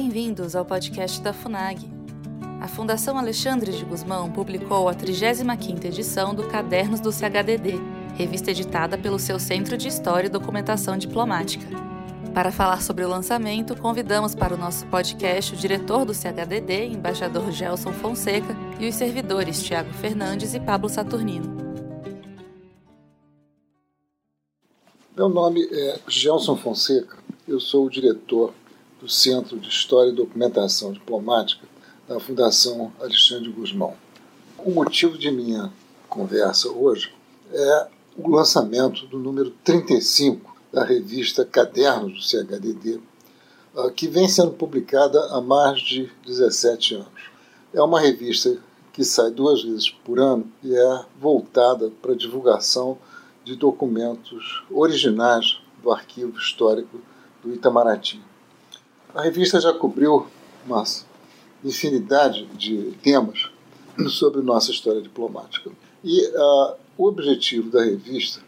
Bem-vindos ao podcast da FUNAG. A Fundação Alexandre de Guzmão publicou a 35ª edição do Cadernos do CHDD, revista editada pelo seu Centro de História e Documentação Diplomática. Para falar sobre o lançamento, convidamos para o nosso podcast o diretor do CHDD, embaixador Gelson Fonseca, e os servidores Tiago Fernandes e Pablo Saturnino. Meu nome é Gelson Fonseca, eu sou o diretor do Centro de História e Documentação Diplomática da Fundação Alexandre Guzmão. O motivo de minha conversa hoje é o lançamento do número 35 da revista Cadernos do CHDD, ah, que vem sendo publicada há mais de 17 anos. É uma revista que sai duas vezes por ano e é voltada para a divulgação de documentos originais do arquivo histórico do Itamaraty. A revista já cobriu uma infinidade de temas sobre nossa história diplomática. E uh, o objetivo da revista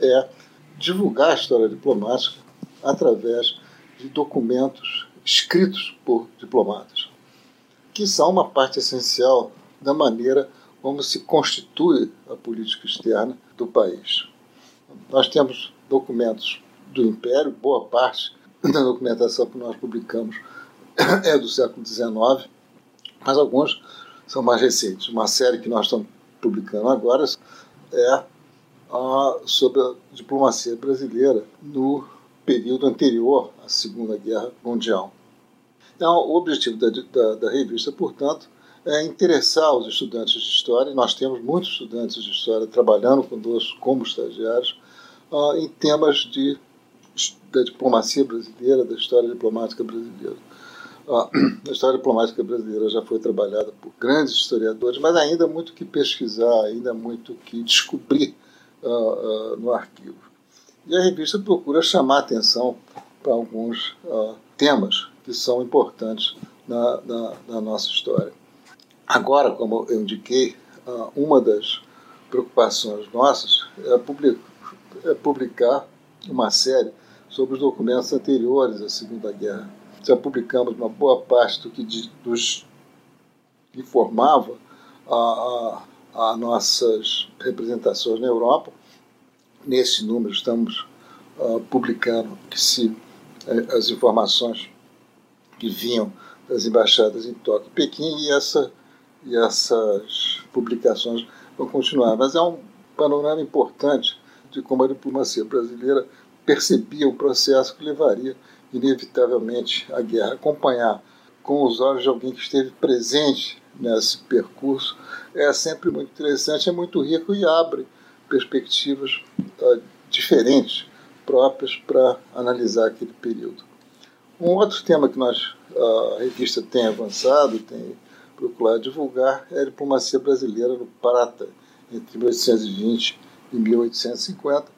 é divulgar a história diplomática através de documentos escritos por diplomatas, que são uma parte essencial da maneira como se constitui a política externa do país. Nós temos documentos do Império, boa parte da documentação que nós publicamos é do século XIX, mas alguns são mais recentes. Uma série que nós estamos publicando agora é a, sobre a diplomacia brasileira no período anterior à Segunda Guerra Mundial. Então, o objetivo da, da, da revista, portanto, é interessar os estudantes de história. Nós temos muitos estudantes de história trabalhando conosco como estagiários uh, em temas de da diplomacia brasileira, da história diplomática brasileira. A história diplomática brasileira já foi trabalhada por grandes historiadores, mas ainda há muito que pesquisar, ainda há muito que descobrir uh, uh, no arquivo. E a revista procura chamar atenção para alguns uh, temas que são importantes na, na, na, nossa história. Agora, como eu indiquei, uma das preocupações nossas é, é publicar uma série sobre os documentos anteriores à Segunda Guerra. Já publicamos uma boa parte do que nos informava a, a, a nossas representações na Europa. Nesse número estamos uh, publicando que se uh, as informações que vinham das embaixadas em Tóquio e Pequim e, essa, e essas publicações vão continuar. Mas é um panorama importante de como a diplomacia brasileira percebia o processo que levaria inevitavelmente à guerra. Acompanhar com os olhos de alguém que esteve presente nesse percurso é sempre muito interessante, é muito rico e abre perspectivas uh, diferentes próprias para analisar aquele período. Um outro tema que nós, a revista tem avançado, tem procurado divulgar, é a diplomacia brasileira no Prata, entre 1820 e 1850,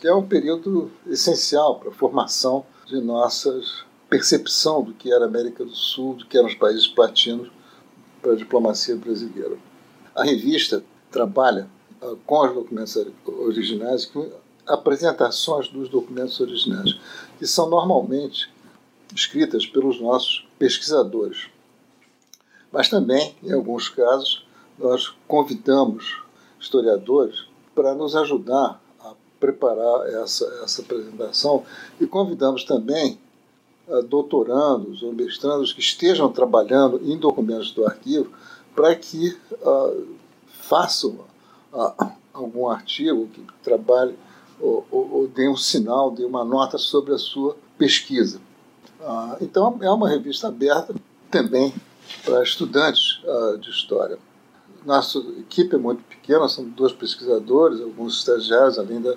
que é um período essencial para a formação de nossa percepção do que era a América do Sul, do que eram os países platinos para a diplomacia brasileira. A revista trabalha uh, com os documentos originais, com apresentações dos documentos originais, que são normalmente escritas pelos nossos pesquisadores. Mas também, em alguns casos, nós convidamos historiadores para nos ajudar preparar essa, essa apresentação e convidamos também uh, doutorandos ou mestrandos que estejam trabalhando em documentos do arquivo para que uh, façam uh, algum artigo, que trabalhe ou, ou, ou dê um sinal, dê uma nota sobre a sua pesquisa. então é uma revista aberta também para estudantes de história nossa equipe é muito pequena, são dois pesquisadores, alguns estagiários, além da,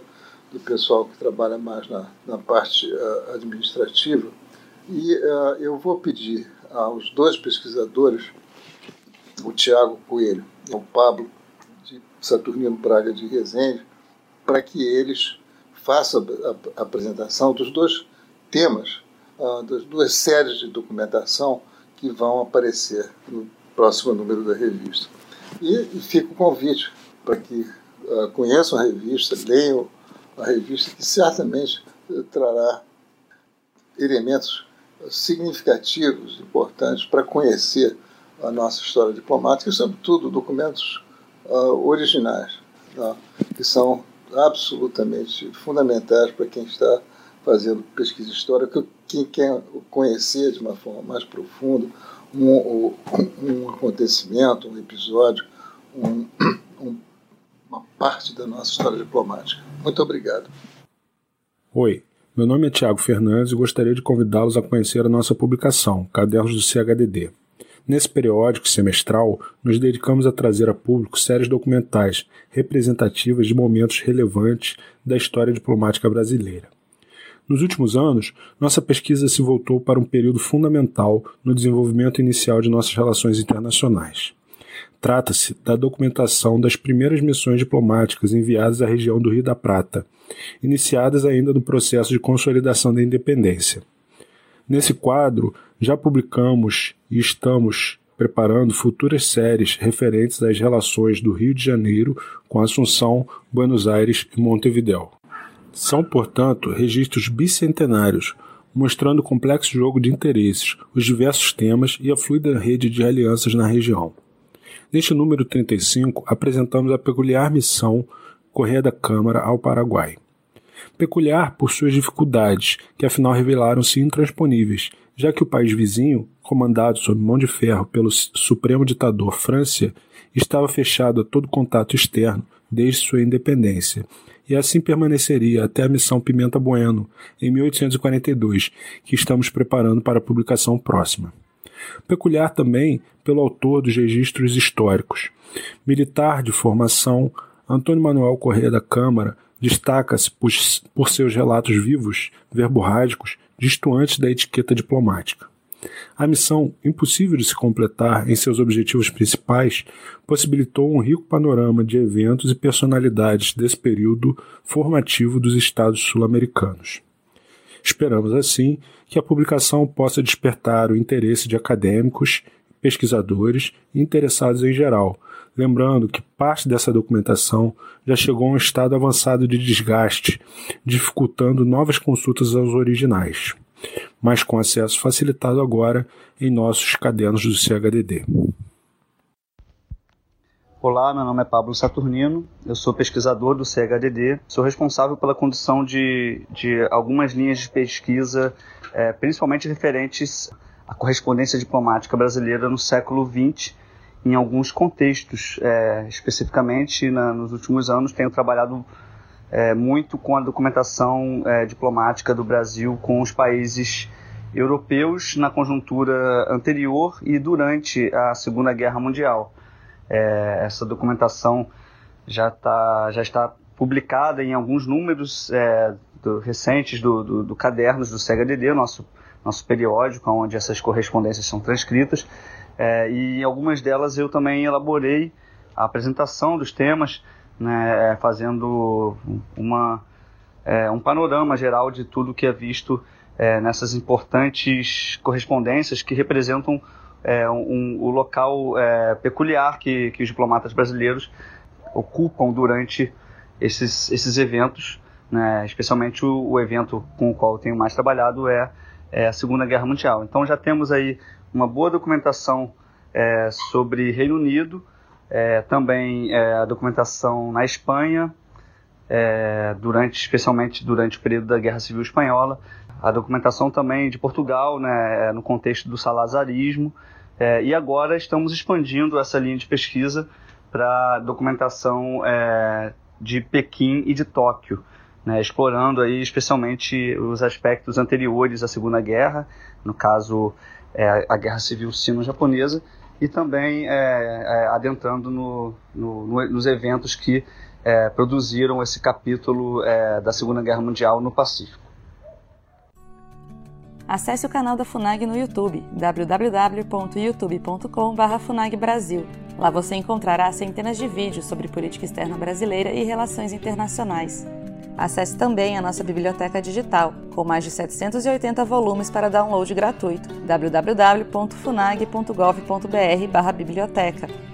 do pessoal que trabalha mais na, na parte uh, administrativa. E uh, eu vou pedir aos dois pesquisadores, o Tiago Coelho e o Pablo de Saturnino Braga de Resende, para que eles façam a, a apresentação dos dois temas, uh, das duas séries de documentação que vão aparecer no próximo número da revista. E, e fica o convite para que conheçam a revista, leiam a revista, que certamente trará elementos significativos, importantes para conhecer a nossa história diplomática e, sobretudo, documentos uh, originais, né, que são absolutamente fundamentais para quem está fazendo pesquisa histórica, quem quer conhecer de uma forma mais profunda um, um acontecimento, um episódio, um, um, uma parte da nossa história diplomática. Muito obrigado. Oi, meu nome é Tiago Fernandes e gostaria de convidá-los a conhecer a nossa publicação, Cadernos do CHDD. Nesse periódico semestral, nos dedicamos a trazer a público séries documentais representativas de momentos relevantes da história diplomática brasileira. Nos últimos anos, nossa pesquisa se voltou para um período fundamental no desenvolvimento inicial de nossas relações internacionais. Trata-se da documentação das primeiras missões diplomáticas enviadas à região do Rio da Prata, iniciadas ainda no processo de consolidação da independência. Nesse quadro, já publicamos e estamos preparando futuras séries referentes às relações do Rio de Janeiro com Assunção, Buenos Aires e Montevideo. São, portanto, registros bicentenários, mostrando o complexo jogo de interesses, os diversos temas e a fluida rede de alianças na região. Neste número 35, apresentamos a peculiar missão Correia da Câmara ao Paraguai. Peculiar por suas dificuldades, que afinal revelaram-se intransponíveis, já que o país vizinho, comandado sob mão de ferro pelo supremo ditador França, estava fechado a todo contato externo desde sua independência e assim permaneceria até a missão Pimenta Bueno, em 1842, que estamos preparando para publicação próxima. Peculiar também pelo autor dos registros históricos. Militar de formação, Antônio Manuel Correia da Câmara destaca-se por, por seus relatos vivos, verborrágicos, distantes da etiqueta diplomática. A missão, impossível de se completar em seus objetivos principais, possibilitou um rico panorama de eventos e personalidades desse período formativo dos Estados sul-americanos. Esperamos, assim, que a publicação possa despertar o interesse de acadêmicos, pesquisadores e interessados em geral, lembrando que parte dessa documentação já chegou a um estado avançado de desgaste, dificultando novas consultas aos originais mas com acesso facilitado agora em nossos cadernos do CHDD. Olá, meu nome é Pablo Saturnino, eu sou pesquisador do CHDD, sou responsável pela condução de, de algumas linhas de pesquisa, é, principalmente referentes à correspondência diplomática brasileira no século XX, em alguns contextos. É, especificamente, na, nos últimos anos, tenho trabalhado é, muito com a documentação é, diplomática do Brasil com os países europeus na conjuntura anterior e durante a Segunda Guerra Mundial. É, essa documentação já, tá, já está publicada em alguns números é, do, recentes do, do, do, Cadernos do CHDD, nosso, nosso periódico, onde essas correspondências são transcritas, é, e algumas delas eu também elaborei a apresentação dos temas né, é, fazendo uma, é, um panorama geral de tudo que é visto é, nessas importantes correspondências que representam é, um, o local é, peculiar que, que os diplomatas brasileiros ocupam durante esses, esses eventos, né, especialmente o, o, evento com o qual eu tenho mais trabalhado é, é, a Segunda Guerra Mundial. Então já temos aí uma boa documentação é, sobre Reino Unido, é, também é, a documentação na Espanha, é, durante, especialmente durante o período da Guerra Civil Espanhola, a documentação também de Portugal, né, é, no contexto do salazarismo, é, e agora estamos expandindo essa linha de pesquisa para documentação é, de Pequim e de Tóquio, né, explorando aí especialmente os aspectos anteriores à Segunda Guerra, no caso é, a Guerra Civil Sino-Japonesa, e também é, adentrando no, no, no, nos eventos que é, produziram esse capítulo é, da Segunda Guerra Mundial no Pacífico. Acesse o canal da FUNAG no YouTube, www.youtube.com.br FUNAGBrasil. Lá você encontrará centenas de vídeos sobre política externa brasileira e relações internacionais. Acesse também a nossa biblioteca digital, com mais de 780 volumes para download gratuito, www.funag.gov.br/biblioteca.